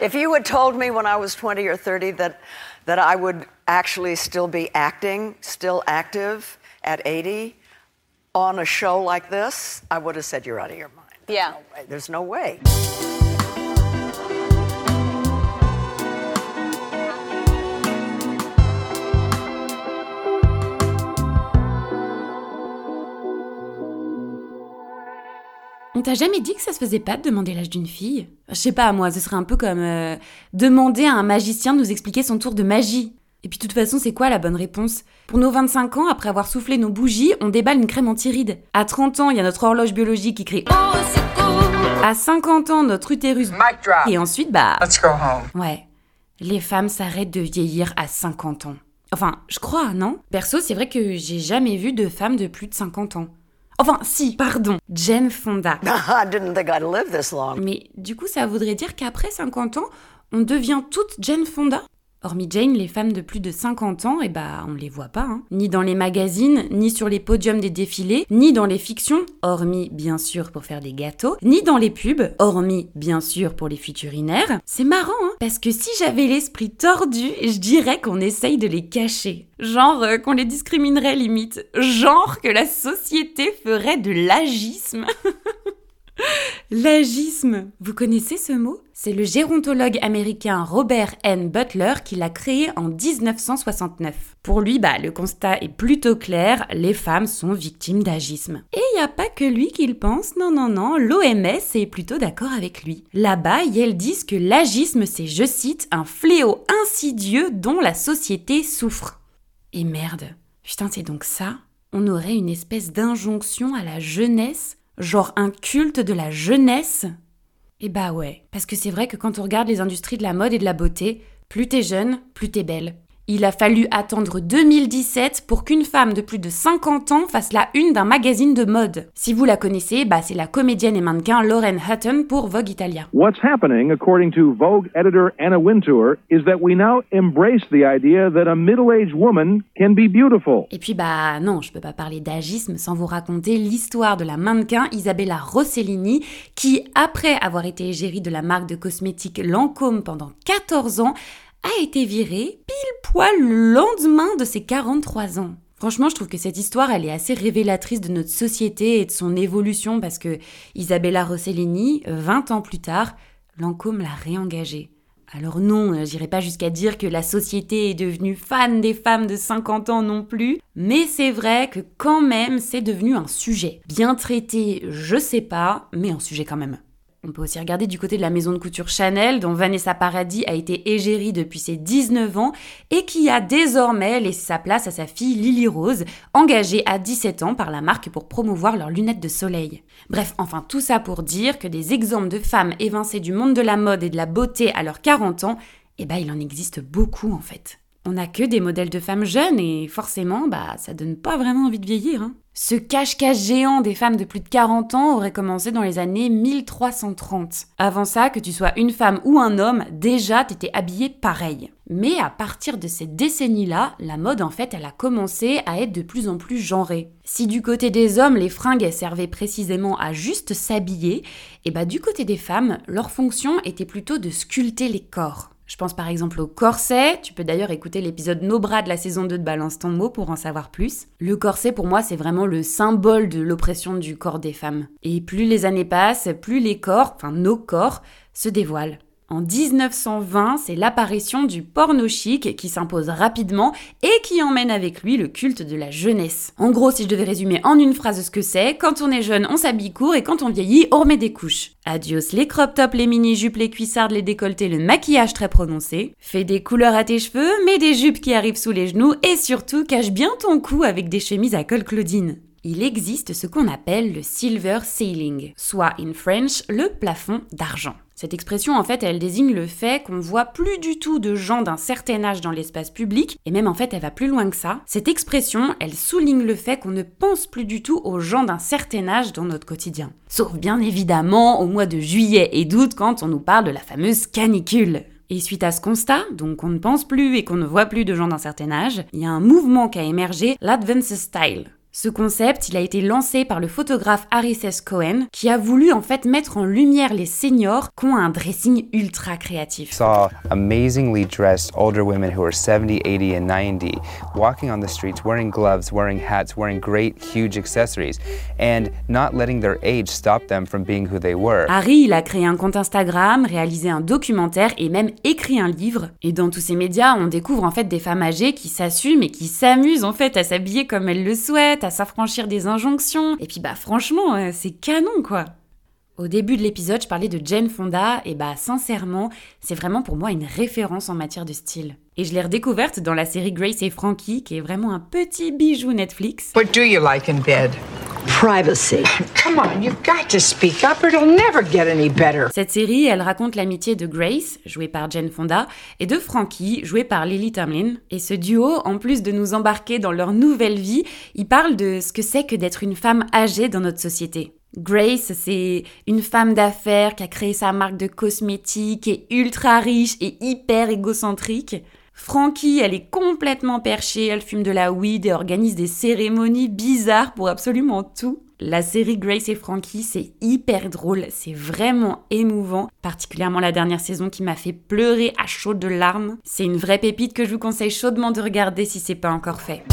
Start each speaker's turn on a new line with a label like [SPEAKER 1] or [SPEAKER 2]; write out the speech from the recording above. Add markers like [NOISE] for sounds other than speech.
[SPEAKER 1] If you had told me when I was 20 or 30 that, that I would actually still be acting, still active at 80 on a show like this, I would have said, You're out of your mind.
[SPEAKER 2] Yeah.
[SPEAKER 1] There's no way.
[SPEAKER 3] On t'a jamais dit que ça se faisait pas de demander l'âge d'une fille? Je sais pas, moi, ce serait un peu comme euh, demander à un magicien de nous expliquer son tour de magie. Et puis de toute façon, c'est quoi la bonne réponse? Pour nos 25 ans, après avoir soufflé nos bougies, on déballe une crème anti-rides. À 30 ans, il y a notre horloge biologique qui crie Oh, secours À 50 ans, notre utérus.
[SPEAKER 4] Mic drop.
[SPEAKER 3] Et ensuite, bah.
[SPEAKER 4] Let's go home.
[SPEAKER 3] Ouais. Les femmes s'arrêtent de vieillir à 50 ans. Enfin, je crois, non? Perso, c'est vrai que j'ai jamais vu de femme de plus de 50 ans. Enfin, si, pardon, Jane Fonda.
[SPEAKER 1] I [LAUGHS] didn't think I'd live this long.
[SPEAKER 3] Mais du coup, ça voudrait dire qu'après 50 ans, on devient toute Jane Fonda Hormis Jane, les femmes de plus de 50 ans, eh bah, on les voit pas, hein. Ni dans les magazines, ni sur les podiums des défilés, ni dans les fictions, hormis bien sûr pour faire des gâteaux, ni dans les pubs, hormis bien sûr pour les futurinaires. C'est marrant, parce que si j'avais l'esprit tordu, je dirais qu'on essaye de les cacher. Genre euh, qu'on les discriminerait limite. Genre que la société ferait de l'agisme. [LAUGHS] L'agisme, vous connaissez ce mot? C'est le gérontologue américain Robert N. Butler qui l'a créé en 1969. Pour lui, bah, le constat est plutôt clair, les femmes sont victimes d'agisme. Et il a pas que lui qui le pense, non, non, non, l'OMS est plutôt d'accord avec lui. Là-bas, elles disent que l'agisme, c'est, je cite, un fléau insidieux dont la société souffre. Et merde, putain, c'est donc ça? On aurait une espèce d'injonction à la jeunesse Genre un culte de la jeunesse Eh bah ouais, parce que c'est vrai que quand on regarde les industries de la mode et de la beauté, plus t'es jeune, plus t'es belle. Il a fallu attendre 2017 pour qu'une femme de plus de 50 ans fasse la une d'un magazine de mode. Si vous la connaissez, bah c'est la comédienne et mannequin Lauren Hutton pour Vogue Italia.
[SPEAKER 5] What's happening, according to Vogue editor Anna Wintour, is that we now embrace the idea that a middle-aged woman can be beautiful.
[SPEAKER 3] Et puis bah non, je peux pas parler d'agisme sans vous raconter l'histoire de la mannequin Isabella Rossellini qui, après avoir été égérie de la marque de cosmétiques Lancôme pendant 14 ans, a été virée pile poil le lendemain de ses 43 ans. Franchement, je trouve que cette histoire, elle est assez révélatrice de notre société et de son évolution parce que Isabella Rossellini, 20 ans plus tard, Lancôme l'a réengagée. Alors non, euh, j'irai pas jusqu'à dire que la société est devenue fan des femmes de 50 ans non plus, mais c'est vrai que quand même c'est devenu un sujet. Bien traité, je sais pas, mais un sujet quand même. On peut aussi regarder du côté de la maison de couture Chanel, dont Vanessa Paradis a été égérie depuis ses 19 ans et qui a désormais laissé sa place à sa fille Lily Rose, engagée à 17 ans par la marque pour promouvoir leurs lunettes de soleil. Bref, enfin tout ça pour dire que des exemples de femmes évincées du monde de la mode et de la beauté à leurs 40 ans, eh ben il en existe beaucoup en fait. On n'a que des modèles de femmes jeunes et forcément, bah, ça donne pas vraiment envie de vieillir. Hein. Ce cache-cache géant des femmes de plus de 40 ans aurait commencé dans les années 1330. Avant ça, que tu sois une femme ou un homme, déjà t'étais habillé pareil. Mais à partir de cette décennie-là, la mode en fait, elle a commencé à être de plus en plus genrée. Si du côté des hommes, les fringues servaient précisément à juste s'habiller, et bah du côté des femmes, leur fonction était plutôt de sculpter les corps. Je pense par exemple au corset, tu peux d'ailleurs écouter l'épisode Nos bras de la saison 2 de Balance ton mot pour en savoir plus. Le corset pour moi c'est vraiment le symbole de l'oppression du corps des femmes. Et plus les années passent, plus les corps, enfin nos corps, se dévoilent. En 1920, c'est l'apparition du porno chic qui s'impose rapidement et qui emmène avec lui le culte de la jeunesse. En gros, si je devais résumer en une phrase ce que c'est, quand on est jeune, on s'habille court et quand on vieillit, on remet des couches. Adios les crop tops, les mini-jupes, les cuissardes, les décolletés, le maquillage très prononcé. Fais des couleurs à tes cheveux, mets des jupes qui arrivent sous les genoux et surtout cache bien ton cou avec des chemises à col Claudine il existe ce qu'on appelle le silver ceiling, soit in French le plafond d'argent. Cette expression, en fait, elle désigne le fait qu'on voit plus du tout de gens d'un certain âge dans l'espace public, et même en fait, elle va plus loin que ça. Cette expression, elle souligne le fait qu'on ne pense plus du tout aux gens d'un certain âge dans notre quotidien. Sauf bien évidemment au mois de juillet et d'août quand on nous parle de la fameuse canicule. Et suite à ce constat, donc on ne pense plus et qu'on ne voit plus de gens d'un certain âge, il y a un mouvement qui a émergé, l'Advance Style. Ce concept, il a été lancé par le photographe Harris S. Cohen, qui a voulu en fait mettre en lumière les seniors qui ont un dressing ultra créatif.
[SPEAKER 2] Saw amazingly dressed older women who are 70, 80 and 90 walking on the streets wearing gloves, wearing hats, wearing great huge accessories and not letting their age stop them from being who they were.
[SPEAKER 3] Harry, il a créé un compte Instagram, réalisé un documentaire et même écrit un livre. Et dans tous ces médias, on découvre en fait des femmes âgées qui s'assument et qui s'amusent en fait à s'habiller comme elles le souhaitent, à s'affranchir des injonctions. Et puis bah franchement, euh, c'est canon quoi. Au début de l'épisode, je parlais de Jane Fonda, et bah sincèrement, c'est vraiment pour moi une référence en matière de style. Et je l'ai redécouverte dans la série Grace et Frankie, qui est vraiment un petit bijou Netflix.
[SPEAKER 4] What do you like in bed?
[SPEAKER 1] Privacy.
[SPEAKER 4] Come on, you've got to speak up or it'll never get any better.
[SPEAKER 3] Cette série, elle raconte l'amitié de Grace, jouée par Jane Fonda, et de Frankie, jouée par Lily Tomlin. Et ce duo, en plus de nous embarquer dans leur nouvelle vie, il parle de ce que c'est que d'être une femme âgée dans notre société. Grace, c'est une femme d'affaires qui a créé sa marque de cosmétiques, et ultra riche et hyper égocentrique. Frankie, elle est complètement perchée, elle fume de la weed et organise des cérémonies bizarres pour absolument tout. La série Grace et Frankie, c'est hyper drôle, c'est vraiment émouvant, particulièrement la dernière saison qui m'a fait pleurer à chaudes larmes. C'est une vraie pépite que je vous conseille chaudement de regarder si c'est pas encore fait.